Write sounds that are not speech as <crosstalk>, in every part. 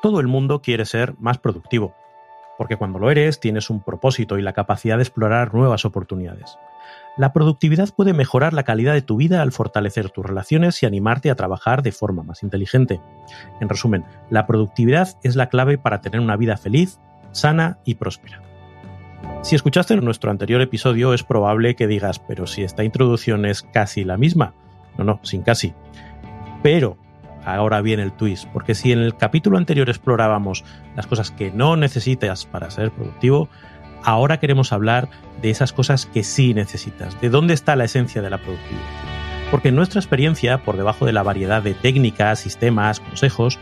Todo el mundo quiere ser más productivo, porque cuando lo eres tienes un propósito y la capacidad de explorar nuevas oportunidades. La productividad puede mejorar la calidad de tu vida al fortalecer tus relaciones y animarte a trabajar de forma más inteligente. En resumen, la productividad es la clave para tener una vida feliz, sana y próspera. Si escuchaste nuestro anterior episodio es probable que digas, pero si esta introducción es casi la misma. No, no, sin casi. Pero ahora viene el twist, porque si en el capítulo anterior explorábamos las cosas que no necesitas para ser productivo, ahora queremos hablar de esas cosas que sí necesitas, de dónde está la esencia de la productividad. Porque en nuestra experiencia, por debajo de la variedad de técnicas, sistemas, consejos,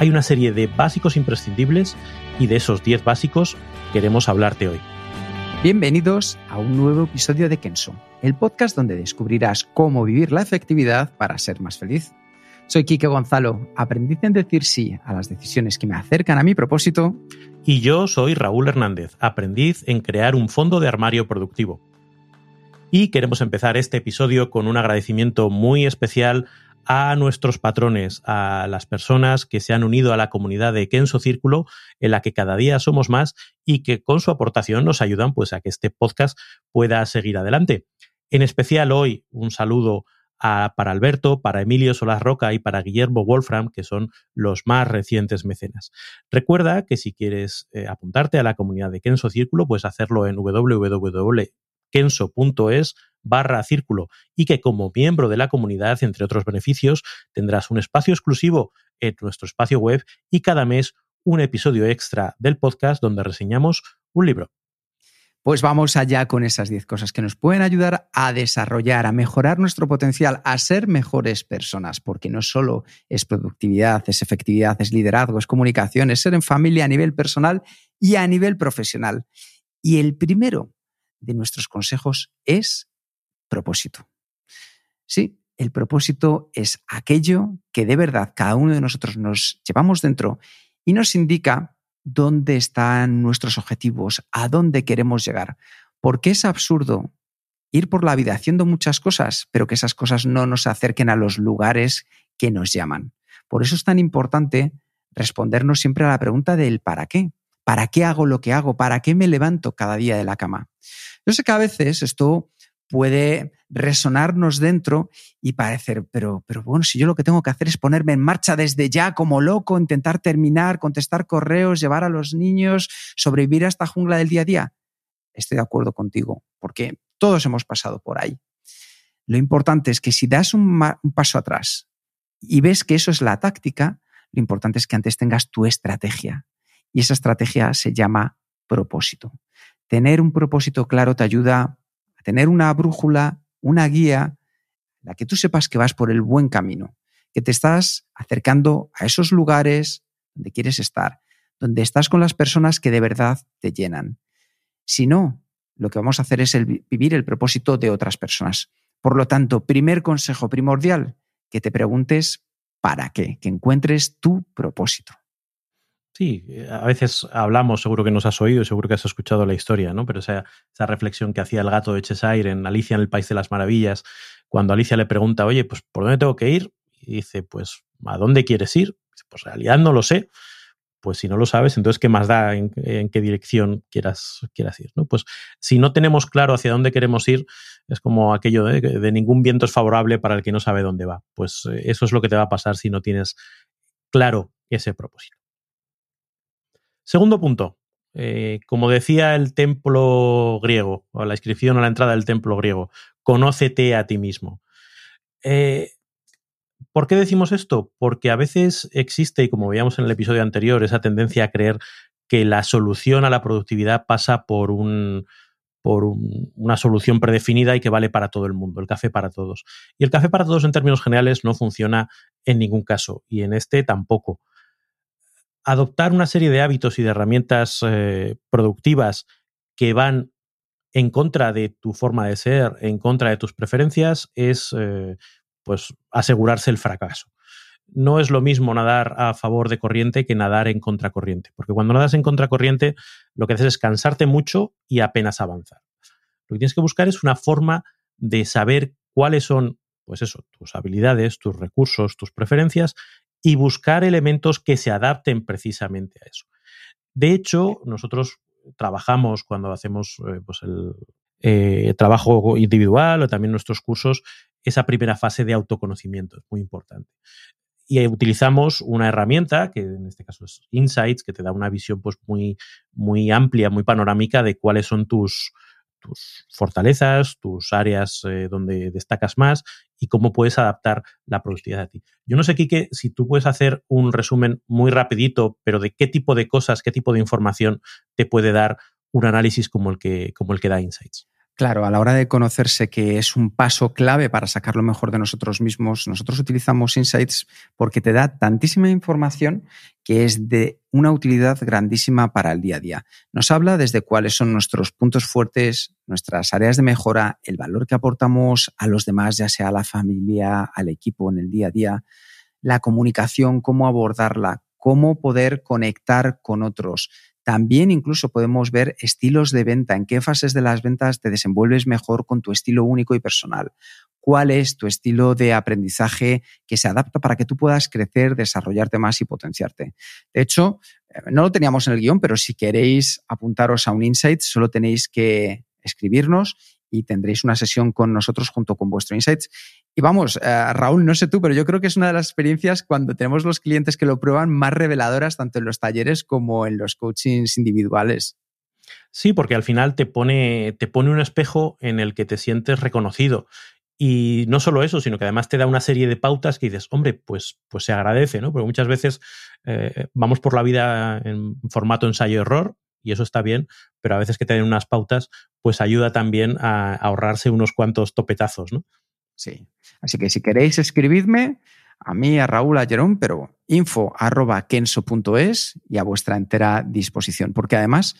hay una serie de básicos imprescindibles y de esos 10 básicos queremos hablarte hoy. Bienvenidos a un nuevo episodio de Kenso, el podcast donde descubrirás cómo vivir la efectividad para ser más feliz. Soy Quique Gonzalo, aprendiz en decir sí a las decisiones que me acercan a mi propósito. Y yo soy Raúl Hernández, aprendiz en crear un fondo de armario productivo. Y queremos empezar este episodio con un agradecimiento muy especial a nuestros patrones, a las personas que se han unido a la comunidad de Kenso Círculo, en la que cada día somos más y que con su aportación nos ayudan pues, a que este podcast pueda seguir adelante. En especial hoy un saludo para Alberto, para Emilio Solas Roca y para Guillermo Wolfram, que son los más recientes mecenas. Recuerda que si quieres eh, apuntarte a la comunidad de Kenso Círculo, puedes hacerlo en www.kenso.es barra círculo y que como miembro de la comunidad, entre otros beneficios, tendrás un espacio exclusivo en nuestro espacio web y cada mes un episodio extra del podcast donde reseñamos un libro. Pues vamos allá con esas 10 cosas que nos pueden ayudar a desarrollar, a mejorar nuestro potencial, a ser mejores personas, porque no solo es productividad, es efectividad, es liderazgo, es comunicación, es ser en familia a nivel personal y a nivel profesional. Y el primero de nuestros consejos es propósito. Sí, el propósito es aquello que de verdad cada uno de nosotros nos llevamos dentro y nos indica dónde están nuestros objetivos, a dónde queremos llegar. Porque es absurdo ir por la vida haciendo muchas cosas, pero que esas cosas no nos acerquen a los lugares que nos llaman. Por eso es tan importante respondernos siempre a la pregunta del ¿para qué? ¿Para qué hago lo que hago? ¿Para qué me levanto cada día de la cama? Yo sé que a veces esto puede resonarnos dentro y parecer, pero, pero bueno, si yo lo que tengo que hacer es ponerme en marcha desde ya como loco, intentar terminar, contestar correos, llevar a los niños, sobrevivir a esta jungla del día a día. Estoy de acuerdo contigo, porque todos hemos pasado por ahí. Lo importante es que si das un, un paso atrás y ves que eso es la táctica, lo importante es que antes tengas tu estrategia. Y esa estrategia se llama propósito. Tener un propósito claro te ayuda tener una brújula, una guía, la que tú sepas que vas por el buen camino, que te estás acercando a esos lugares donde quieres estar, donde estás con las personas que de verdad te llenan. Si no, lo que vamos a hacer es vivir el propósito de otras personas. Por lo tanto, primer consejo primordial, que te preguntes para qué, que encuentres tu propósito. Sí, eh, a veces hablamos, seguro que nos has oído, seguro que has escuchado la historia, ¿no? Pero esa, reflexión que hacía el gato de Cheshire en Alicia en el País de las Maravillas, cuando Alicia le pregunta, oye, pues ¿por dónde tengo que ir? Y dice, pues ¿a dónde quieres ir? Pues en realidad no lo sé. Pues si no lo sabes, entonces ¿qué más da en, qué dirección quieras, quieras ir? ¿no? Pues si no tenemos claro hacia dónde queremos ir, es como aquello de, de ningún viento es favorable para el que no sabe dónde va. Pues eh, eso es lo que te va a pasar si no tienes claro ese propósito. Segundo punto. Eh, como decía el templo griego, o la inscripción a la entrada del templo griego, conócete a ti mismo. Eh, ¿Por qué decimos esto? Porque a veces existe, y como veíamos en el episodio anterior, esa tendencia a creer que la solución a la productividad pasa por un, por una solución predefinida y que vale para todo el mundo, el café para todos. Y el café para todos en términos generales no funciona en ningún caso y en este tampoco. Adoptar una serie de hábitos y de herramientas eh, productivas que van en contra de tu forma de ser, en contra de tus preferencias, es eh, pues asegurarse el fracaso. No es lo mismo nadar a favor de corriente que nadar en contracorriente, porque cuando nadas en contracorriente lo que haces es cansarte mucho y apenas avanzar. Lo que tienes que buscar es una forma de saber cuáles son, pues eso, tus habilidades, tus recursos, tus preferencias y buscar elementos que se adapten precisamente a eso. De hecho, nosotros trabajamos cuando hacemos eh, pues el eh, trabajo individual o también nuestros cursos, esa primera fase de autoconocimiento es muy importante. Y utilizamos una herramienta, que en este caso es Insights, que te da una visión pues, muy, muy amplia, muy panorámica de cuáles son tus, tus fortalezas, tus áreas eh, donde destacas más y cómo puedes adaptar la productividad a ti. Yo no sé, Quique, si tú puedes hacer un resumen muy rapidito, pero de qué tipo de cosas, qué tipo de información te puede dar un análisis como el que, como el que da Insights. Claro, a la hora de conocerse que es un paso clave para sacar lo mejor de nosotros mismos, nosotros utilizamos Insights porque te da tantísima información que es de una utilidad grandísima para el día a día. Nos habla desde cuáles son nuestros puntos fuertes, nuestras áreas de mejora, el valor que aportamos a los demás, ya sea a la familia, al equipo en el día a día, la comunicación, cómo abordarla, cómo poder conectar con otros, también incluso podemos ver estilos de venta, en qué fases de las ventas te desenvuelves mejor con tu estilo único y personal. ¿Cuál es tu estilo de aprendizaje que se adapta para que tú puedas crecer, desarrollarte más y potenciarte? De hecho, eh, no lo teníamos en el guion, pero si queréis apuntaros a un insight, solo tenéis que escribirnos y tendréis una sesión con nosotros junto con vuestro Insights. Y vamos, eh, Raúl, no sé tú, pero yo creo que es una de las experiencias cuando tenemos los clientes que lo prueban más reveladoras tanto en los talleres como en los coachings individuales. Sí, porque al final te pone, te pone un espejo en el que te sientes reconocido. Y no solo eso, sino que además te da una serie de pautas que dices, hombre, pues, pues se agradece, ¿no? Porque muchas veces eh, vamos por la vida en formato ensayo-error, y eso está bien, pero a veces que te unas pautas, pues ayuda también a ahorrarse unos cuantos topetazos, ¿no? Sí. Así que si queréis escribidme a mí, a Raúl, a Jerón, pero info arroba kenso.es y a vuestra entera disposición, porque además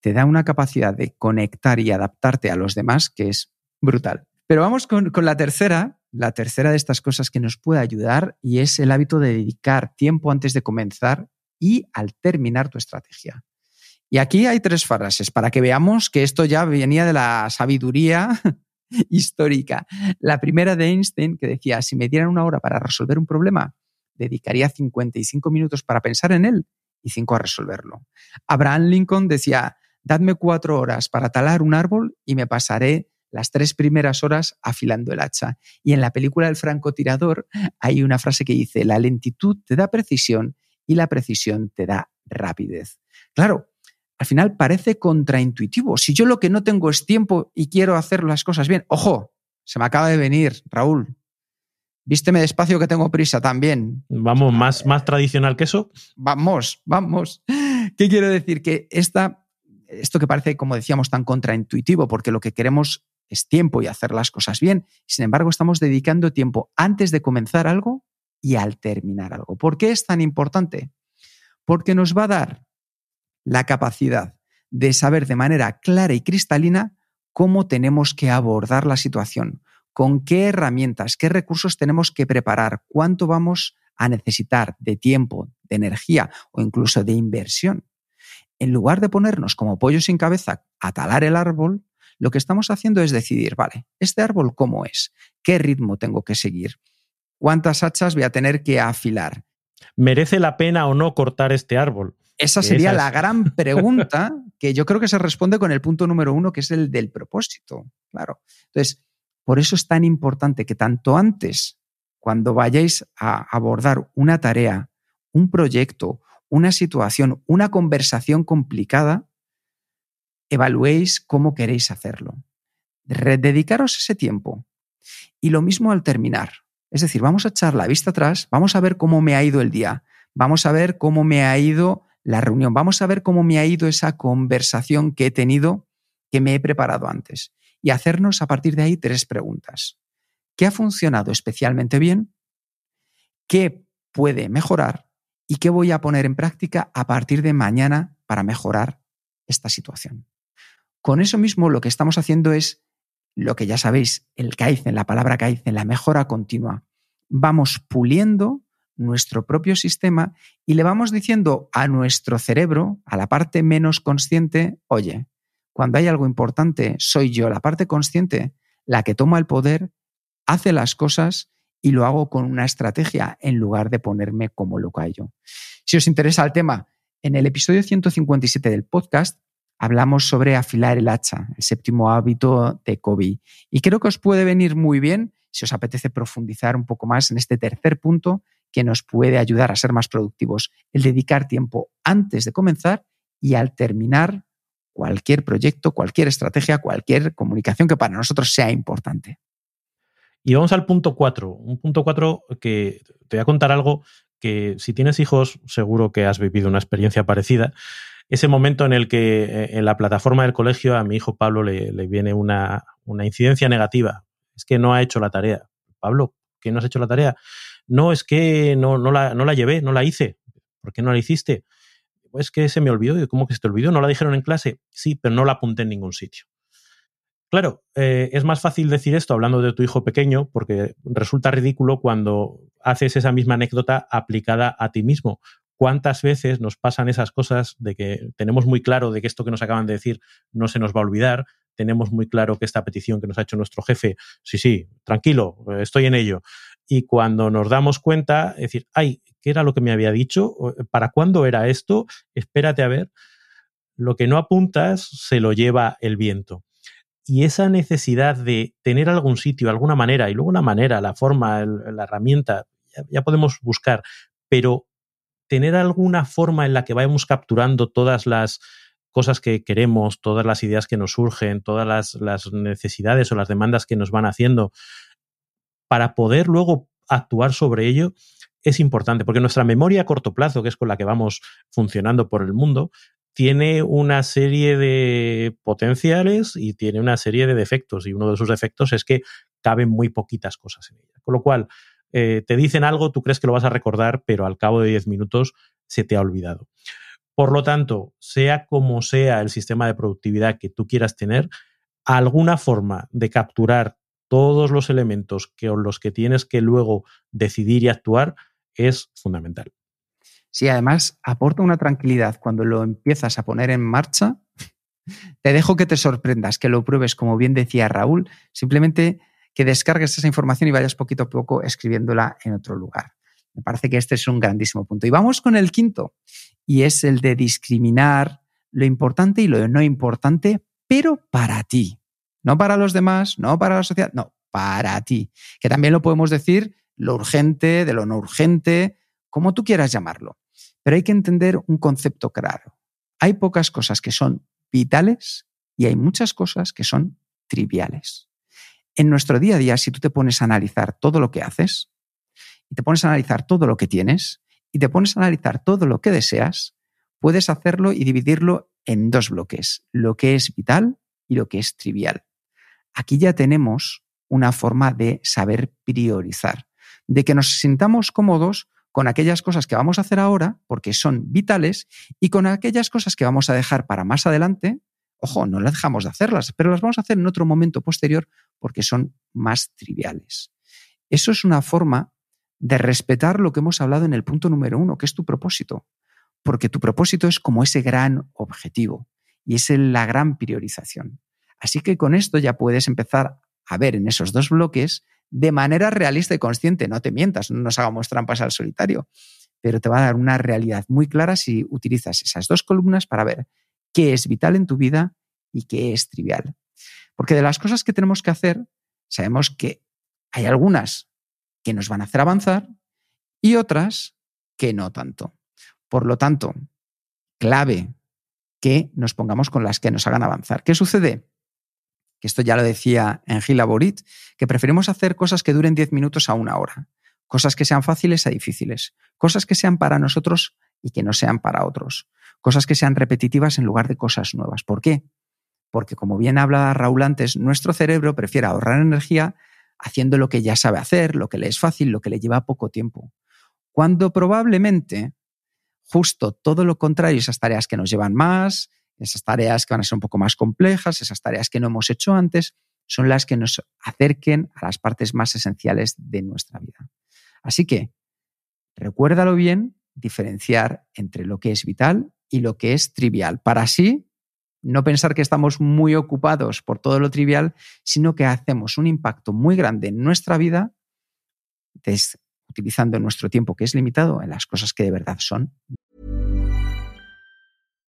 te da una capacidad de conectar y adaptarte a los demás que es brutal. Pero vamos con, con la tercera, la tercera de estas cosas que nos puede ayudar y es el hábito de dedicar tiempo antes de comenzar y al terminar tu estrategia. Y aquí hay tres frases para que veamos que esto ya venía de la sabiduría <laughs> histórica. La primera de Einstein que decía, si me dieran una hora para resolver un problema, dedicaría 55 minutos para pensar en él y 5 a resolverlo. Abraham Lincoln decía, dadme cuatro horas para talar un árbol y me pasaré las tres primeras horas afilando el hacha. Y en la película El francotirador hay una frase que dice, la lentitud te da precisión y la precisión te da rapidez. Claro, al final parece contraintuitivo. Si yo lo que no tengo es tiempo y quiero hacer las cosas bien, ojo, se me acaba de venir, Raúl. Vísteme despacio que tengo prisa también. Vamos, más, más tradicional que eso. Vamos, vamos. ¿Qué quiero decir? Que esta, esto que parece, como decíamos, tan contraintuitivo, porque lo que queremos es tiempo y hacer las cosas bien. Sin embargo, estamos dedicando tiempo antes de comenzar algo y al terminar algo. ¿Por qué es tan importante? Porque nos va a dar la capacidad de saber de manera clara y cristalina cómo tenemos que abordar la situación, con qué herramientas, qué recursos tenemos que preparar, cuánto vamos a necesitar de tiempo, de energía o incluso de inversión. En lugar de ponernos como pollo sin cabeza a talar el árbol, lo que estamos haciendo es decidir, vale, ¿este árbol cómo es? ¿Qué ritmo tengo que seguir? ¿Cuántas hachas voy a tener que afilar? ¿Merece la pena o no cortar este árbol? Esa sería la gran <laughs> pregunta que yo creo que se responde con el punto número uno, que es el del propósito. Claro. Entonces, por eso es tan importante que tanto antes, cuando vayáis a abordar una tarea, un proyecto, una situación, una conversación complicada, evaluéis cómo queréis hacerlo. Dedicaros ese tiempo. Y lo mismo al terminar. Es decir, vamos a echar la vista atrás, vamos a ver cómo me ha ido el día, vamos a ver cómo me ha ido la reunión. Vamos a ver cómo me ha ido esa conversación que he tenido que me he preparado antes y hacernos a partir de ahí tres preguntas. ¿Qué ha funcionado especialmente bien? ¿Qué puede mejorar? ¿Y qué voy a poner en práctica a partir de mañana para mejorar esta situación? Con eso mismo lo que estamos haciendo es lo que ya sabéis, el Kaizen, la palabra Kaizen, la mejora continua. Vamos puliendo nuestro propio sistema y le vamos diciendo a nuestro cerebro, a la parte menos consciente, oye, cuando hay algo importante, soy yo, la parte consciente, la que toma el poder, hace las cosas y lo hago con una estrategia en lugar de ponerme como locayo. Si os interesa el tema, en el episodio 157 del podcast hablamos sobre afilar el hacha, el séptimo hábito de Kobe. Y creo que os puede venir muy bien si os apetece profundizar un poco más en este tercer punto que nos puede ayudar a ser más productivos, el dedicar tiempo antes de comenzar y al terminar cualquier proyecto, cualquier estrategia, cualquier comunicación que para nosotros sea importante. Y vamos al punto cuatro. Un punto cuatro que te voy a contar algo que si tienes hijos seguro que has vivido una experiencia parecida ese momento en el que eh, en la plataforma del colegio a mi hijo Pablo le, viene una, incidencia negativa. Es que no ha hecho la tarea. Pablo, ¿qué no has hecho la tarea? No, es que no, no, la, no la llevé, no la hice. ¿Por qué no la hiciste? Pues que se me olvidó. ¿Cómo que se te olvidó? ¿No la dijeron en clase? Sí, pero no la apunté en ningún sitio. Claro, eh, es más fácil decir esto hablando de tu hijo pequeño porque resulta ridículo cuando haces esa misma anécdota aplicada a ti mismo cuántas veces nos pasan esas cosas de que tenemos muy claro de que esto que nos acaban de decir no se nos va a olvidar, tenemos muy claro que esta petición que nos ha hecho nuestro jefe, sí, sí, tranquilo, estoy en ello. Y cuando nos damos cuenta, es decir, ay, ¿qué era lo que me había dicho? ¿Para cuándo era esto? Espérate a ver. Lo que no apuntas se lo lleva el viento. Y esa necesidad de tener algún sitio, alguna manera, y luego la manera, la forma, la herramienta, ya podemos buscar, pero tener alguna forma en la que vayamos capturando todas las cosas que queremos, todas las ideas que nos surgen, todas las, necesidades o las demandas que nos van haciendo, para poder luego actuar sobre ello, es importante, porque nuestra memoria a corto plazo, que es con la que vamos funcionando por el mundo, tiene una serie de potenciales y tiene una serie de defectos, y uno de sus defectos es que caben muy poquitas cosas en ella. Con lo cual, eh, te dicen algo, tú crees que lo vas a recordar, pero al cabo de 10 minutos se te ha olvidado. Por lo tanto, sea como sea el sistema de productividad que tú quieras tener, alguna forma de capturar todos los elementos que, los que tienes que luego decidir y actuar es fundamental. Sí, además aporta una tranquilidad cuando lo empiezas a poner en marcha. Te dejo que te sorprendas, que lo pruebes, como bien decía Raúl, simplemente que descargues esa información y vayas poquito a poco escribiéndola en otro lugar. Me parece que este es un grandísimo punto. Y vamos con el quinto, y es el de discriminar lo importante y lo no importante, pero para ti. No para los demás, no para la sociedad, no, para ti. Que también lo podemos decir lo urgente, de lo no urgente, como tú quieras llamarlo. Pero hay que entender un concepto claro. Hay pocas cosas que son vitales y hay muchas cosas que son triviales en nuestro día a día, si tú te pones a analizar todo lo que haces, y te pones a analizar todo lo que tienes, y te pones a analizar todo lo que deseas, puedes hacerlo y dividirlo en dos bloques, lo que es vital y lo que es trivial. Aquí ya tenemos una forma de saber priorizar, de que nos sintamos cómodos con aquellas cosas que vamos a hacer ahora, porque son vitales, y con aquellas cosas que vamos a dejar para más adelante, Ojo, no las dejamos de hacerlas, pero las vamos a hacer en otro momento posterior porque son más triviales. Eso es una forma de respetar lo que hemos hablado en el punto número uno, que es tu propósito, porque tu propósito es como ese gran objetivo y es la gran priorización. Así que con esto ya puedes empezar a ver en esos dos bloques de manera realista y consciente. No te mientas, no nos hagamos trampas al solitario, pero te va a dar una realidad muy clara si utilizas esas dos columnas para ver qué es vital en tu vida y qué es trivial. Porque de las cosas que tenemos que hacer, sabemos que hay algunas que nos van a hacer avanzar y otras que no tanto. Por lo tanto, clave que nos pongamos con las que nos hagan avanzar. ¿Qué sucede? Que esto ya lo decía Engila Borit, que preferimos hacer cosas que duren 10 minutos a una hora, cosas que sean fáciles a difíciles, cosas que sean para nosotros y que no sean para otros cosas que sean repetitivas en lugar de cosas nuevas. ¿Por qué? Porque como bien hablaba Raúl antes, nuestro cerebro prefiere ahorrar energía haciendo lo que ya sabe hacer, lo que le es fácil, lo que le lleva poco tiempo. Cuando probablemente justo todo lo contrario, esas tareas que nos llevan más, esas tareas que van a ser un poco más complejas, esas tareas que no hemos hecho antes, son las que nos acerquen a las partes más esenciales de nuestra vida. Así que, recuérdalo bien, diferenciar entre lo que es vital y lo que es trivial, para así no pensar que estamos muy ocupados por todo lo trivial, sino que hacemos un impacto muy grande en nuestra vida utilizando nuestro tiempo que es limitado en las cosas que de verdad son.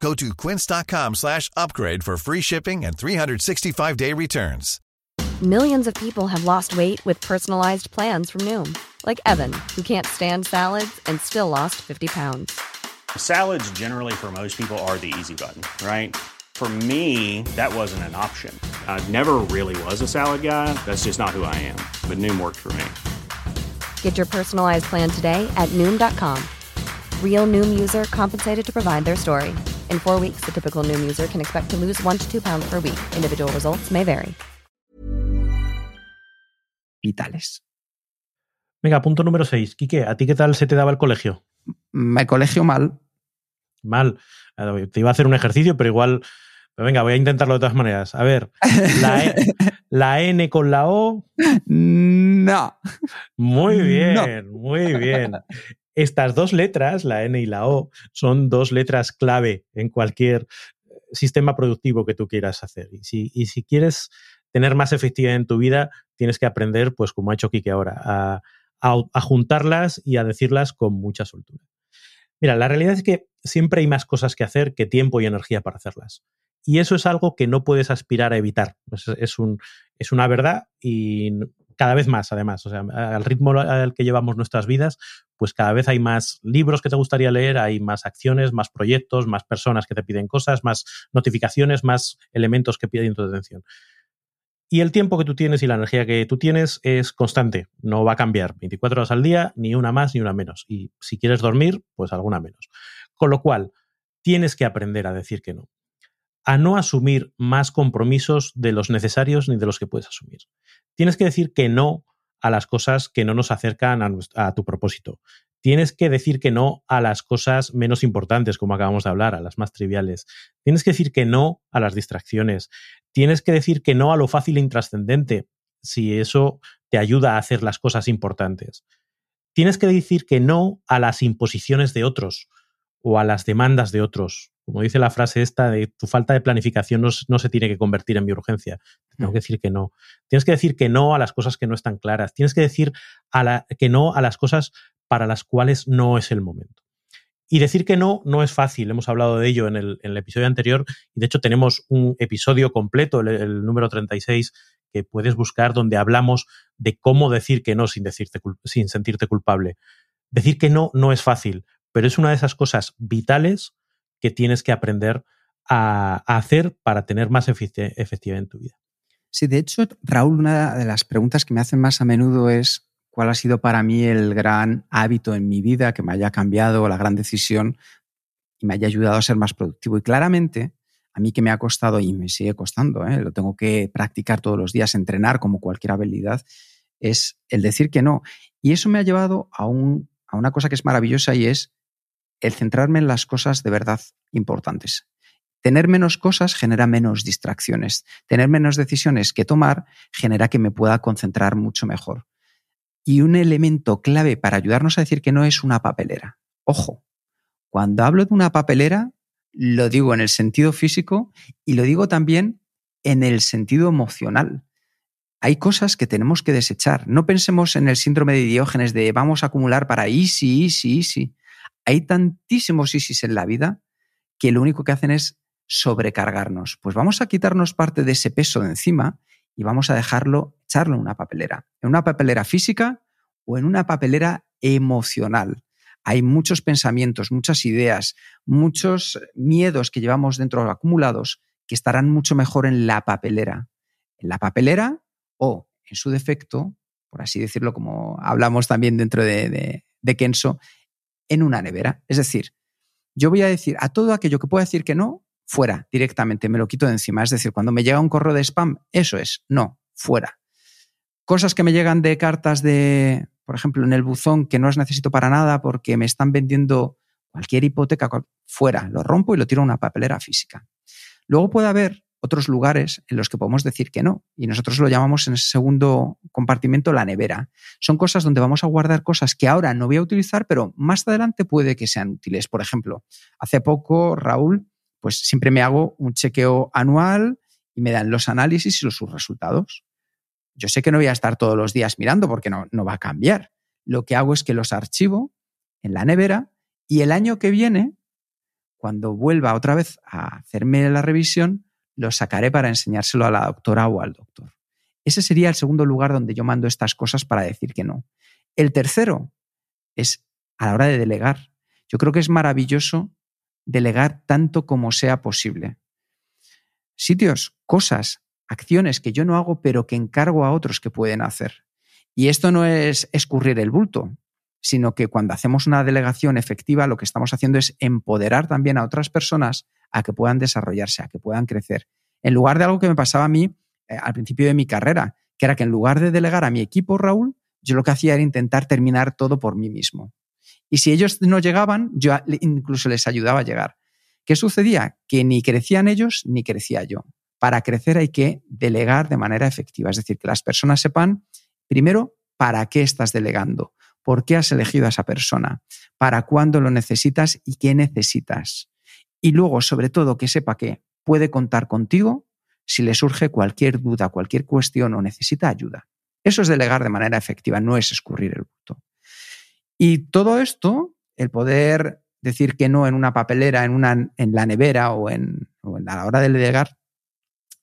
Go to quince.com slash upgrade for free shipping and 365-day returns. Millions of people have lost weight with personalized plans from Noom. Like Evan, who can't stand salads and still lost 50 pounds. Salads generally for most people are the easy button, right? For me, that wasn't an option. I never really was a salad guy. That's just not who I am. But Noom worked for me. Get your personalized plan today at Noom.com. Real Noom user compensated to provide their story. In four weeks, the typical Noom user can expect to lose one to two pounds per week. Individual results may vary. Vitales. Venga, punto número 6. Quique, ¿a ti qué tal se te daba el colegio? Me colegio mal. Mal. Te iba a hacer un ejercicio, pero igual venga, voy a intentarlo de todas maneras. A ver, la, e, <laughs> la N con la O. No. Muy bien, muy bien. Estas dos letras, la N y la O, son dos letras clave en cualquier sistema productivo que tú quieras hacer. Y si, quieres tener más efectividad en tu vida, tienes que aprender, pues como ha hecho Kike ahora, a, a juntarlas y a decirlas con mucha soltura. Mira, la realidad es que siempre hay más cosas que hacer que tiempo y energía para hacerlas. Y eso es algo que no puedes aspirar a evitar. Es, es una verdad y cada vez más, además. O sea, al ritmo al que llevamos nuestras vidas, pues cada vez hay más libros que te gustaría leer, hay más acciones, más proyectos, más personas que te piden cosas, más notificaciones, más elementos que piden tu atención. Y el tiempo que tú tienes y la energía que tú tienes es constante, no va a cambiar 24 horas al día, ni una más ni una menos. Y si quieres dormir, pues alguna menos. Con lo cual, tienes que aprender a decir que no a no asumir más compromisos de los necesarios ni de los que puedes asumir. Tienes que decir que no a las cosas que no nos acercan a, tu propósito. Tienes que decir que no a las cosas menos importantes, como acabamos de hablar, a las más triviales. Tienes que decir que no a las distracciones. Tienes que decir que no a lo fácil e intrascendente, si eso te ayuda a hacer las cosas importantes. Tienes que decir que no a las imposiciones de otros o a las demandas de otros, como dice la frase esta, de tu falta de planificación no, se tiene que convertir en mi urgencia. Tengo que decir que no. Tienes que decir que no a las cosas que no están claras. Tienes que decir que no a las cosas para las cuales no es el momento. Y decir que no no es fácil. Hemos hablado de ello en el, episodio anterior y de hecho tenemos un episodio completo, el, número 36, que puedes buscar donde hablamos de cómo decir que no sin, decirte, sin sentirte culpable. Decir que no no es fácil, pero es una de esas cosas vitales que tienes que aprender a, hacer para tener más efectividad en tu vida. Sí, de hecho, Raúl, una de las preguntas que me hacen más a menudo es cuál ha sido para mí el gran hábito en mi vida que me haya cambiado, la gran decisión y me haya ayudado a ser más productivo. Y claramente, a mí que me ha costado y me sigue costando, ¿eh? lo tengo que practicar todos los días, entrenar como cualquier habilidad, es el decir que no. Y eso me ha llevado a, un, a una cosa que es maravillosa y es el centrarme en las cosas de verdad importantes. Tener menos cosas genera menos distracciones. Tener menos decisiones que tomar genera que me pueda concentrar mucho mejor. Y un elemento clave para ayudarnos a decir que no es una papelera. Ojo, cuando hablo de una papelera, lo digo en el sentido físico y lo digo también en el sentido emocional. Hay cosas que tenemos que desechar. No pensemos en el síndrome de Diógenes de vamos a acumular para easy, easy, easy. Hay tantísimos ISIS en la vida que lo único que hacen es sobrecargarnos. Pues vamos a quitarnos parte de ese peso de encima y vamos a dejarlo, echarlo en una papelera. En una papelera física o en una papelera emocional. Hay muchos pensamientos, muchas ideas, muchos miedos que llevamos dentro acumulados que estarán mucho mejor en la papelera. En la papelera o, en su defecto, por así decirlo, como hablamos también dentro de, de, Kenso, en una nevera. Es decir, yo voy a decir a todo aquello que pueda decir que no, fuera directamente, me lo quito de encima. Es decir, cuando me llega un correo de spam, eso es, no, fuera. Cosas que me llegan de cartas de, por ejemplo, en el buzón que no las necesito para nada porque me están vendiendo cualquier hipoteca, fuera, lo rompo y lo tiro a una papelera física. Luego puede haber otros lugares en los que podemos decir que no, y nosotros lo llamamos en ese segundo compartimento la nevera. Son cosas donde vamos a guardar cosas que ahora no voy a utilizar, pero más adelante puede que sean útiles. Por ejemplo, hace poco, Raúl, pues siempre me hago un chequeo anual y me dan los análisis y los sus resultados. Yo sé que no voy a estar todos los días mirando porque no, no va a cambiar. Lo que hago es que los archivo en la nevera y el año que viene, cuando vuelva otra vez a hacerme la revisión, los sacaré para enseñárselo a la doctora o al doctor. Ese sería el segundo lugar donde yo mando estas cosas para decir que no. El tercero es a la hora de delegar. Yo creo que es maravilloso delegar tanto como sea posible. Sitios, cosas, acciones que yo no hago, pero que encargo a otros que pueden hacer. Y esto no es escurrir el bulto, sino que cuando hacemos una delegación efectiva, lo que estamos haciendo es empoderar también a otras personas a que puedan desarrollarse, a que puedan crecer. En lugar de algo que me pasaba a mí eh, al principio de mi carrera, que era que en lugar de delegar a mi equipo, Raúl, yo lo que hacía era intentar terminar todo por mí mismo. Y si ellos no llegaban, yo incluso les ayudaba a llegar. ¿Qué sucedía? Que ni crecían ellos ni crecía yo. Para crecer hay que delegar de manera efectiva, es decir, que las personas sepan, primero, para qué estás delegando, por qué has elegido a esa persona, para cuándo lo necesitas y qué necesitas. Y luego, sobre todo, que sepa que puede contar contigo si le surge cualquier duda, cualquier cuestión o necesita ayuda. Eso es delegar de manera efectiva, no es escurrir el bulto. Y todo esto, el poder decir que no en una papelera, en, una, en la nevera o, en, a la hora de delegar,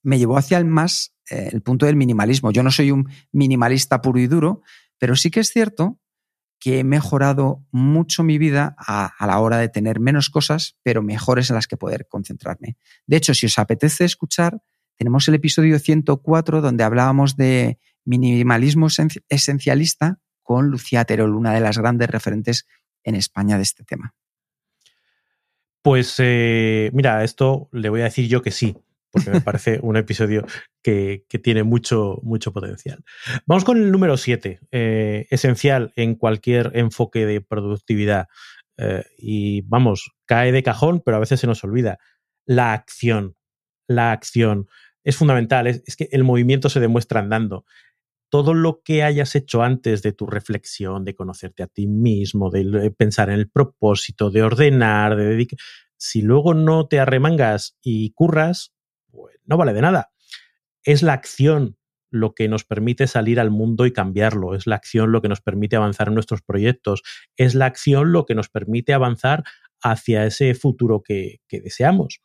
me llevó hacia el más eh, el punto del minimalismo. Yo no soy un minimalista puro y duro, pero sí que es cierto que he mejorado mucho mi vida a, la hora de tener menos cosas, pero mejores en las que poder concentrarme. De hecho, si os apetece escuchar, tenemos el episodio 104 donde hablábamos de minimalismo esencialista con Lucía Terol, una de las grandes referentes en España de este tema. Pues eh, mira, esto le voy a decir yo que sí, porque me parece un episodio que, tiene mucho, mucho potencial. Vamos con el número 7, eh, esencial en cualquier enfoque de productividad. Eh, y vamos, cae de cajón, pero a veces se nos olvida. La acción. La acción. Es fundamental, es que el movimiento se demuestra andando todo lo que hayas hecho antes de tu reflexión, de conocerte a ti mismo, de pensar en el propósito, de ordenar, de dedicar, si luego no te arremangas y curras, pues no vale de nada. Es la acción lo que nos permite salir al mundo y cambiarlo, es la acción lo que nos permite avanzar en nuestros proyectos, es la acción lo que nos permite avanzar hacia ese futuro que, deseamos.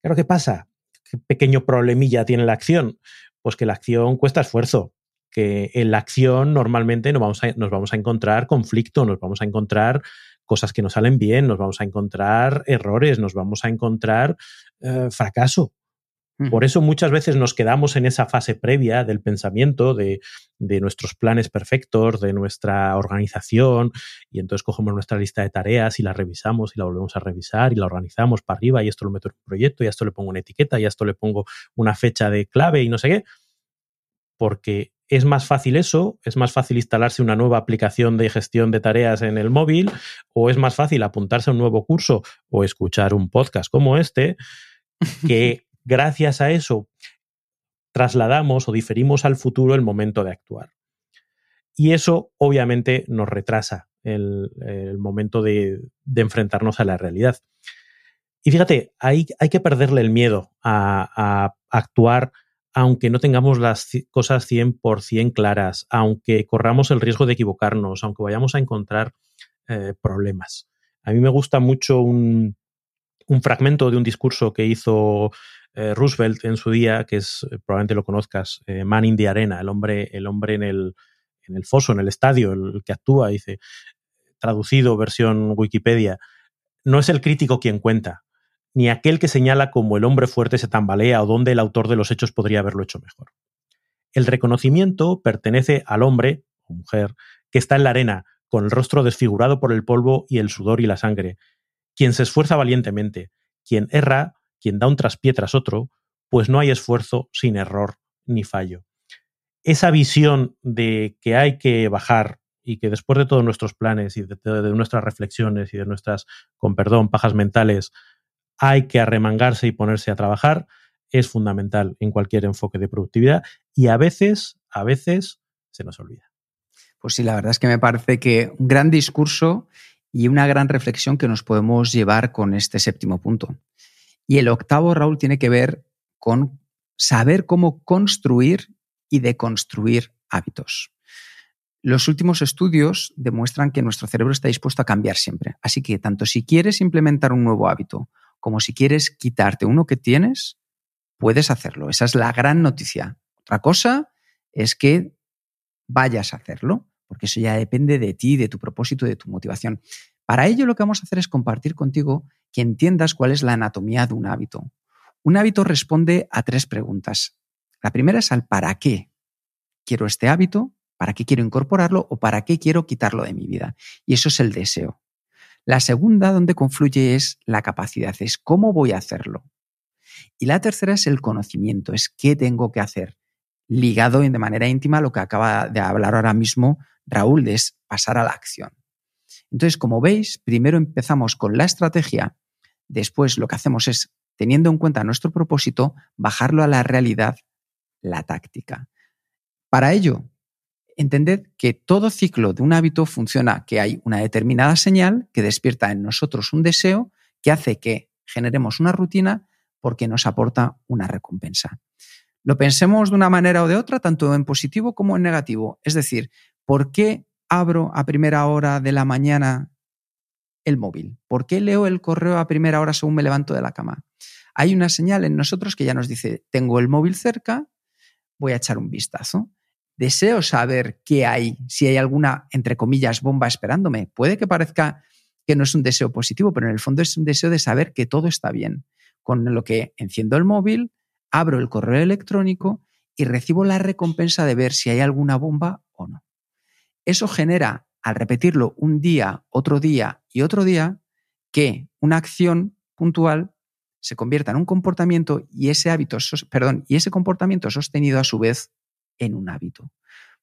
Pero ¿qué pasa? ¿Qué pequeño problemilla tiene la acción? Pues que la acción cuesta esfuerzo, que en la acción normalmente nos vamos a, nos vamos a encontrar conflicto, nos vamos a encontrar cosas que no salen bien, nos vamos a encontrar errores, nos vamos a encontrar eh, fracaso. Por eso muchas veces nos quedamos en esa fase previa del pensamiento, de, de, nuestros planes perfectos, de nuestra organización, y entonces cogemos nuestra lista de tareas y la revisamos y la volvemos a revisar y la organizamos para arriba y esto lo meto en un proyecto y a esto le pongo una etiqueta y a esto le pongo una fecha de clave y no sé qué, porque es más fácil eso, es más fácil instalarse una nueva aplicación de gestión de tareas en el móvil, o es más fácil apuntarse a un nuevo curso o escuchar un podcast como este, <laughs> que gracias a eso trasladamos o diferimos al futuro el momento de actuar. Y eso obviamente nos retrasa el, momento de, enfrentarnos a la realidad. Y fíjate, hay, hay que perderle el miedo a, actuar aunque no tengamos las cosas 100% claras, aunque corramos el riesgo de equivocarnos, aunque vayamos a encontrar eh, problemas. A mí me gusta mucho un fragmento de un discurso que hizo eh, Roosevelt en su día, que es, eh, probablemente lo conozcas, eh, Man in the Arena, el hombre, el hombre en, el, en el foso, en el estadio, el, que actúa, dice, traducido versión Wikipedia, no es el crítico quien cuenta, ni aquel que señala cómo el hombre fuerte se tambalea o dónde el autor de los hechos podría haberlo hecho mejor. El reconocimiento pertenece al hombre o mujer que está en la arena, con el rostro desfigurado por el polvo y el sudor y la sangre, quien se esfuerza valientemente, quien erra, quien da un traspié tras otro, pues no hay esfuerzo sin error ni fallo. Esa visión de que hay que bajar y que después de todos nuestros planes y de, nuestras reflexiones y de nuestras, con perdón, pajas mentales, hay que arremangarse y ponerse a trabajar, es fundamental en cualquier enfoque de productividad y a veces, a veces se nos olvida. Pues sí, la verdad es que me parece que un gran discurso y una gran reflexión que nos podemos llevar con este séptimo punto. Y el octavo, Raúl, tiene que ver con saber cómo construir y deconstruir hábitos. Los últimos estudios demuestran que nuestro cerebro está dispuesto a cambiar siempre. Así que tanto si quieres implementar un nuevo hábito como si quieres quitarte uno que tienes, puedes hacerlo. Esa es la gran noticia. Otra cosa es que vayas a hacerlo porque eso ya depende de ti, de tu propósito, de tu motivación. Para ello lo que vamos a hacer es compartir contigo que entiendas cuál es la anatomía de un hábito. Un hábito responde a tres preguntas. La primera es al para qué quiero este hábito, para qué quiero incorporarlo o para qué quiero quitarlo de mi vida. Y eso es el deseo. La segunda, donde confluye, es la capacidad, es cómo voy a hacerlo. Y la tercera es el conocimiento, es qué tengo que hacer, ligado de manera íntima a lo que acaba de hablar ahora mismo Raúl, es pasar a la acción. Entonces, como veis, primero empezamos con la estrategia, después lo que hacemos es, teniendo en cuenta nuestro propósito, bajarlo a la realidad, la táctica. Para ello, entended que todo ciclo de un hábito funciona, que hay una determinada señal que despierta en nosotros un deseo que hace que generemos una rutina porque nos aporta una recompensa. Lo pensemos de una manera o de otra, tanto en positivo como en negativo. Es decir, ¿Por qué abro a primera hora de la mañana el móvil? ¿Por qué leo el correo a primera hora según me levanto de la cama? Hay una señal en nosotros que ya nos dice, tengo el móvil cerca, voy a echar un vistazo. Deseo saber qué hay, si hay alguna, entre comillas, bomba esperándome. Puede que parezca que no es un deseo positivo, pero en el fondo es un deseo de saber que todo está bien. Con lo que enciendo el móvil, abro el correo electrónico y recibo la recompensa de ver si hay alguna bomba o no. Eso genera, al repetirlo un día, otro día y otro día, que una acción puntual se convierta en un comportamiento y ese hábito, perdón, y ese comportamiento sostenido a su vez en un hábito.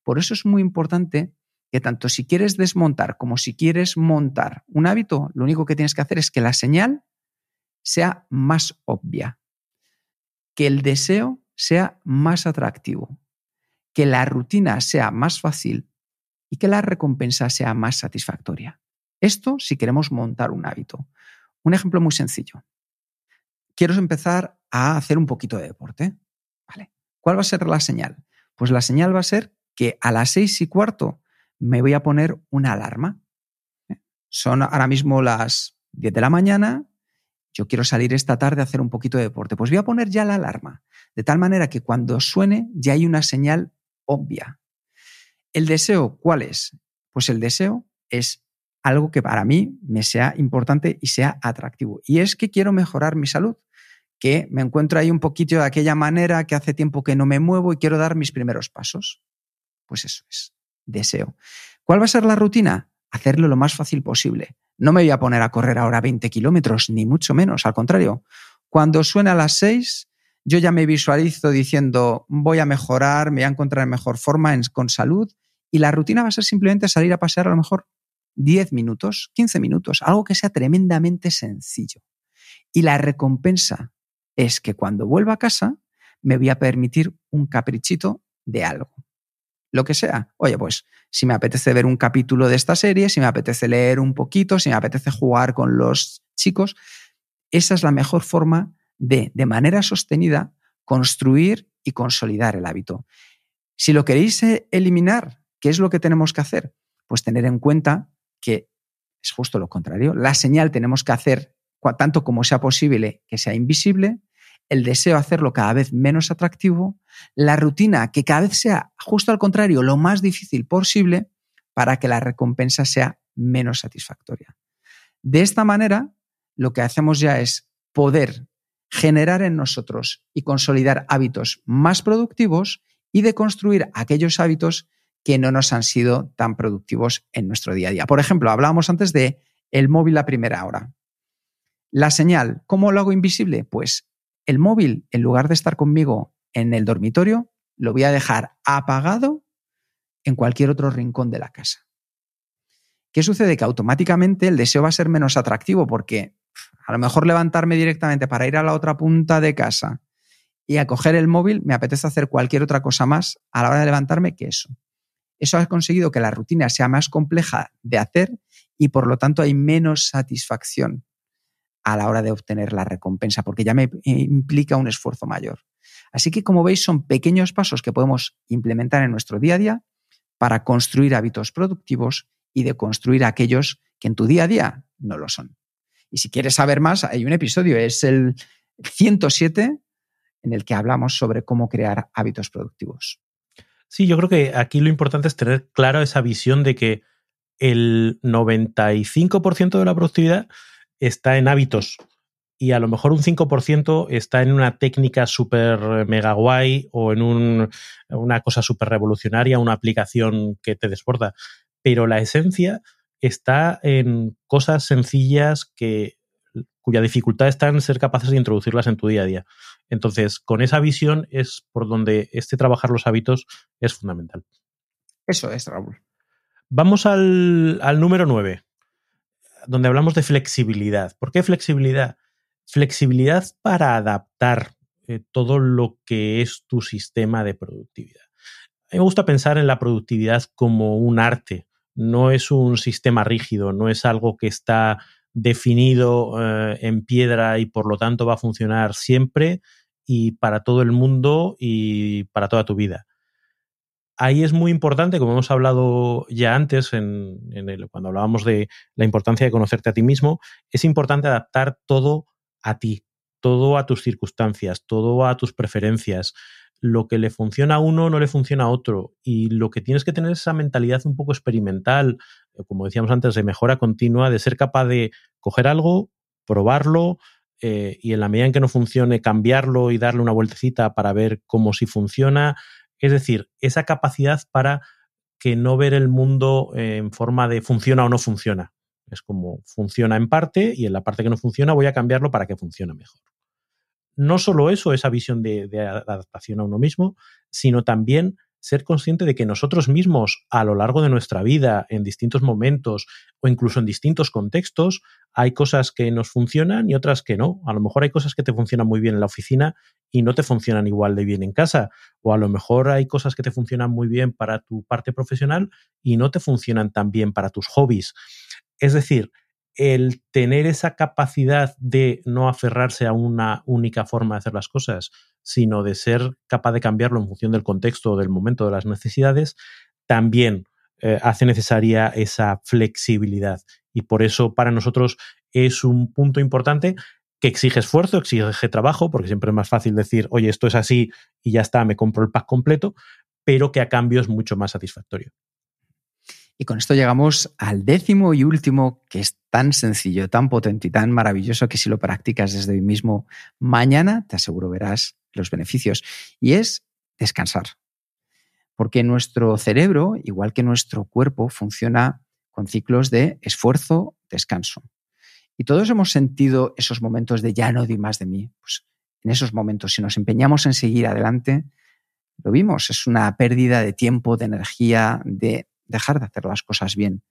Por eso es muy importante que tanto si quieres desmontar como si quieres montar un hábito, lo único que tienes que hacer es que la señal sea más obvia, que el deseo sea más atractivo, que la rutina sea más fácil y que la recompensa sea más satisfactoria. Esto si queremos montar un hábito. Un ejemplo muy sencillo. Quiero empezar a hacer un poquito de deporte. ¿Vale? ¿Cuál va a ser la señal? Pues la señal va a ser que a las seis y cuarto me voy a poner una alarma. ¿Eh? Son ahora mismo las 10 de la mañana. Yo quiero salir esta tarde a hacer un poquito de deporte. Pues voy a poner ya la alarma. De tal manera que cuando suene ya hay una señal obvia. ¿El deseo cuál es? Pues el deseo es algo que para mí me sea importante y sea atractivo. Y es que quiero mejorar mi salud, que me encuentro ahí un poquito de aquella manera que hace tiempo que no me muevo y quiero dar mis primeros pasos. Pues eso es, deseo. ¿Cuál va a ser la rutina? Hacerlo lo más fácil posible. No me voy a poner a correr ahora 20 kilómetros, ni mucho menos, al contrario. Cuando suena a las 6, yo ya me visualizo diciendo voy a mejorar, me voy a encontrar en mejor forma, con salud y la rutina va a ser simplemente salir a pasear a lo mejor 10 minutos, 15 minutos, algo que sea tremendamente sencillo. Y la recompensa es que cuando vuelva a casa me voy a permitir un caprichito de algo. Lo que sea. Oye, pues si me apetece ver un capítulo de esta serie, si me apetece leer un poquito, si me apetece jugar con los chicos, esa es la mejor forma de, de manera sostenida, construir y consolidar el hábito. Si lo queréis eh, eliminar, ¿Qué es lo que tenemos que hacer? Pues tener en cuenta que es justo lo contrario. La señal tenemos que hacer tanto como sea posible que sea invisible, el deseo de hacerlo cada vez menos atractivo, la rutina que cada vez sea justo al contrario, lo más difícil posible para que la recompensa sea menos satisfactoria. De esta manera, lo que hacemos ya es poder generar en nosotros y consolidar hábitos más productivos y de construir aquellos hábitos que no nos han sido tan productivos en nuestro día a día. Por ejemplo, hablábamos antes de el móvil a primera hora. La señal, ¿cómo lo hago invisible? Pues el móvil, en lugar de estar conmigo en el dormitorio, lo voy a dejar apagado en cualquier otro rincón de la casa. ¿Qué sucede? Que automáticamente el deseo va a ser menos atractivo porque a lo mejor levantarme directamente para ir a la otra punta de casa y a coger el móvil me apetece hacer cualquier otra cosa más a la hora de levantarme que eso. Eso ha conseguido que la rutina sea más compleja de hacer y por lo tanto hay menos satisfacción a la hora de obtener la recompensa, porque ya me implica un esfuerzo mayor. Así que, como veis, son pequeños pasos que podemos implementar en nuestro día a día para construir hábitos productivos y de construir aquellos que en tu día a día no lo son. Y si quieres saber más, hay un episodio, es el 107, en el que hablamos sobre cómo crear hábitos productivos. Sí, yo creo que aquí lo importante es tener claro esa visión de que el 95% de la productividad está en hábitos y a lo mejor un 5% está en una técnica súper mega guay o en una cosa súper revolucionaria, una aplicación que te desborda pero la esencia está en cosas sencillas que cuya dificultad está en ser capaces de introducirlas en tu día a día. Entonces, con esa visión es por donde este trabajar los hábitos es fundamental. Eso es, Raúl. Vamos al, número 9, donde hablamos de flexibilidad. ¿Por qué flexibilidad? Flexibilidad para adaptar eh, todo lo que es tu sistema de productividad. A mí me gusta pensar en la productividad como un arte, no es un sistema rígido, no es algo que está definido eh, en piedra y por lo tanto va a funcionar siempre y para todo el mundo y para toda tu vida. Ahí es muy importante, como hemos hablado ya antes, en, cuando hablábamos de la importancia de conocerte a ti mismo, es importante adaptar todo a ti, todo a tus circunstancias, todo a tus preferencias lo que le funciona a uno no le funciona a otro. Y lo que tienes que tener es esa mentalidad un poco experimental, como decíamos antes, de mejora continua, de ser capaz de coger algo, probarlo eh, y en la medida en que no funcione, cambiarlo y darle una vueltecita para ver cómo sí funciona. Es decir, esa capacidad para que no ver el mundo en forma de funciona o no funciona. Es como funciona en parte y en la parte que no funciona voy a cambiarlo para que funcione mejor no solo eso, esa visión de, adaptación a uno mismo, sino también ser consciente de que nosotros mismos a lo largo de nuestra vida, en distintos momentos o incluso en distintos contextos, hay cosas que nos funcionan y otras que no. A lo mejor hay cosas que te funcionan muy bien en la oficina y no te funcionan igual de bien en casa. O a lo mejor hay cosas que te funcionan muy bien para tu parte profesional y no te funcionan tan bien para tus hobbies. Es decir, el tener esa capacidad de no aferrarse a una única forma de hacer las cosas, sino de ser capaz de cambiarlo en función del contexto, del momento, de las necesidades, también eh, hace necesaria esa flexibilidad. Y por eso para nosotros es un punto importante que exige esfuerzo, exige trabajo, porque siempre es más fácil decir, oye, esto es así y ya está, me compro el pack completo, pero que a cambio es mucho más satisfactorio. Y con esto llegamos al décimo y último, que es tan sencillo, tan potente y tan maravilloso que si lo practicas desde hoy mismo, mañana te aseguro verás los beneficios. Y es descansar. Porque nuestro cerebro, igual que nuestro cuerpo, funciona con ciclos de esfuerzo, descanso. Y todos hemos sentido esos momentos de ya no di más de mí. Pues en esos momentos, si nos empeñamos en seguir adelante, lo vimos, es una pérdida de tiempo, de energía, de dejar de hacer las cosas bien.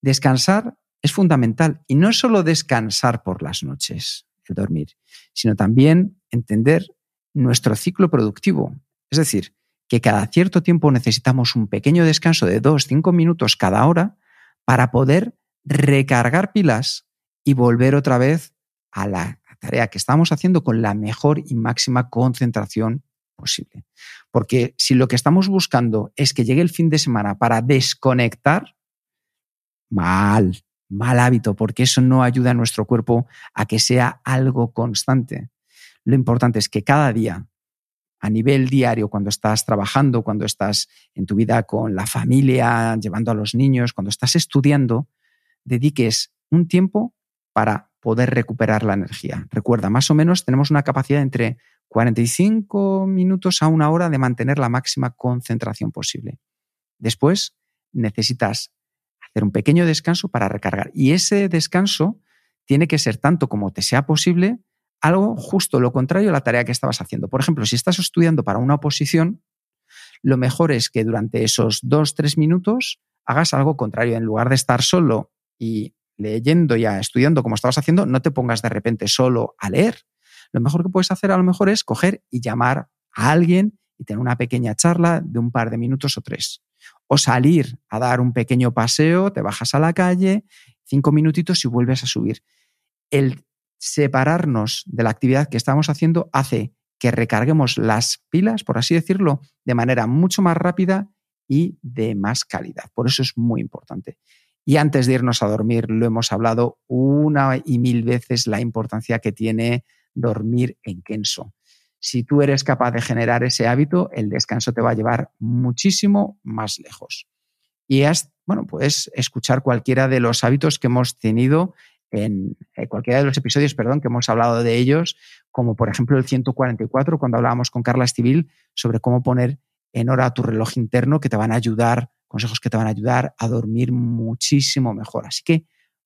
Descansar es fundamental y no solo descansar por las noches, dormir, sino también entender nuestro ciclo productivo. Es decir, que cada cierto tiempo necesitamos un pequeño descanso de dos, cinco minutos cada hora para poder recargar pilas y volver otra vez a la tarea que estamos haciendo con la mejor y máxima concentración posible. Porque si lo que estamos buscando es que llegue el fin de semana para desconectar, mal, mal hábito, porque eso no ayuda a nuestro cuerpo a que sea algo constante. Lo importante es que cada día, a nivel diario, cuando estás trabajando, cuando estás en tu vida con la familia, llevando a los niños, cuando estás estudiando, dediques un tiempo para poder recuperar la energía. Recuerda, más o menos tenemos una capacidad entre 45 minutos a una hora de mantener la máxima concentración posible. Después necesitas hacer un pequeño descanso para recargar. Y ese descanso tiene que ser tanto como te sea posible algo justo lo contrario a la tarea que estabas haciendo. Por ejemplo, si estás estudiando para una oposición, lo mejor es que durante esos dos, tres minutos hagas algo contrario. En lugar de estar solo y leyendo y estudiando como estabas haciendo, no te pongas de repente solo a leer. Lo mejor que puedes hacer a lo mejor es coger y llamar a alguien y tener una pequeña charla de un par de minutos o tres. O salir a dar un pequeño paseo, te bajas a la calle, cinco minutitos y vuelves a subir. El separarnos de la actividad que estamos haciendo hace que recarguemos las pilas, por así decirlo, de manera mucho más rápida y de más calidad. Por eso es muy importante. Y antes de irnos a dormir, lo hemos hablado una y mil veces la importancia que tiene dormir en Kenso. Si tú eres capaz de generar ese hábito, el descanso te va a llevar muchísimo más lejos. Y has, bueno, puedes escuchar cualquiera de los hábitos que hemos tenido en eh, cualquiera de los episodios, perdón, que hemos hablado de ellos, como por ejemplo el 144, cuando hablábamos con Carla Estivil sobre cómo poner en hora tu reloj interno, que te van a ayudar, consejos que te van a ayudar a dormir muchísimo mejor. Así que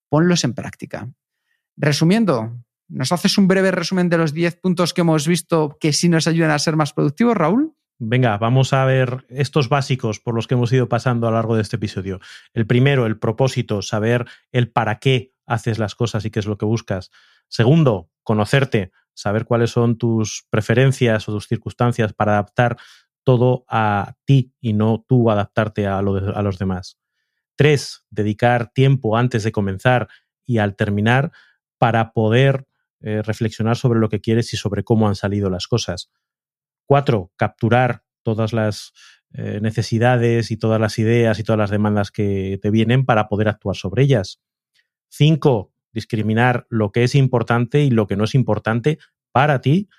ponlos en práctica. Resumiendo, ¿nos haces un breve resumen de los 10 puntos que hemos visto que sí nos ayudan a ser más productivos, Raúl? Venga, vamos a ver estos básicos por los que hemos ido pasando a lo largo de este episodio. El primero, el propósito, saber el para qué haces las cosas y qué es lo que buscas. Segundo, conocerte, saber cuáles son tus preferencias o tus circunstancias para adaptar todo a ti y no tú adaptarte a, a los demás. Tres, dedicar tiempo antes de comenzar y al terminar para poder eh, reflexionar sobre lo que quieres y sobre cómo han salido las cosas. Cuatro, capturar todas las eh, necesidades y todas las ideas y todas las demandas que te vienen para poder actuar sobre ellas. Cinco, discriminar lo que es importante y lo que no es importante para ti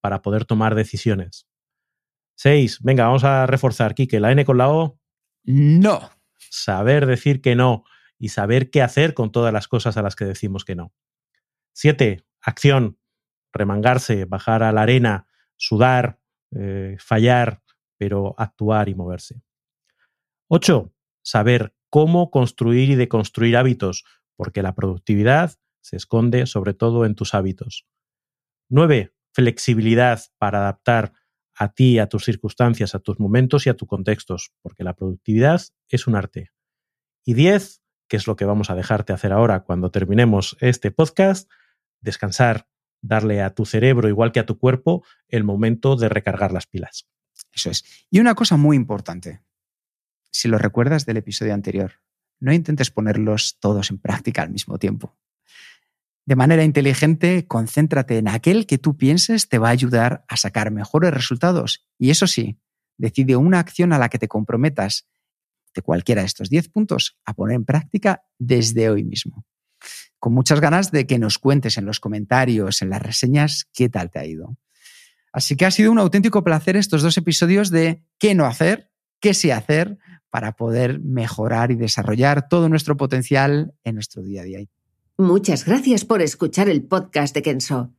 para poder tomar decisiones. Seis, venga, vamos a reforzar, Kike, la N con la O. No. Saber decir que no y saber qué hacer con todas las cosas a las que decimos que no. Siete, acción, remangarse, bajar a la arena, sudar, eh, fallar, pero actuar y moverse. Ocho, saber cómo construir y deconstruir hábitos, porque la productividad se esconde sobre todo en tus hábitos. Nueve, flexibilidad para adaptar a ti, a tus circunstancias, a tus momentos y a tus contextos, porque la productividad es un arte. Y diez, que es lo que vamos a dejarte hacer ahora cuando terminemos este podcast, descansar, darle a tu cerebro, igual que a tu cuerpo, el momento de recargar las pilas. Eso es. Y una cosa muy importante, si lo recuerdas del episodio anterior, no intentes ponerlos todos en práctica al mismo tiempo. De manera inteligente, concéntrate en aquel que tú pienses te va a ayudar a sacar mejores resultados. Y eso sí, decide una acción a la que te comprometas de cualquiera de estos 10 puntos a poner en práctica desde hoy mismo. Con muchas ganas de que nos cuentes en los comentarios, en las reseñas, qué tal te ha ido. Así que ha sido un auténtico placer estos dos episodios de qué no hacer, qué sí hacer para poder mejorar y desarrollar todo nuestro potencial en nuestro día a día. Muchas gracias por escuchar el podcast de Kenso.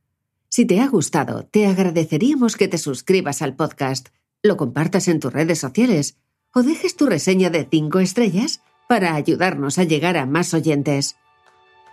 Si te ha gustado, te agradeceríamos que te suscribas al podcast, lo compartas en tus redes sociales o dejes tu reseña de 5 estrellas para ayudarnos a llegar a más oyentes.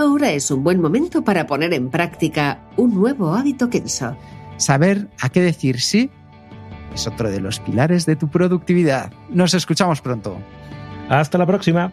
ahora es un buen momento para poner en práctica un nuevo hábito Kenso. Saber a qué decir sí es otro de los pilares de tu productividad. Nos escuchamos pronto. Hasta la próxima.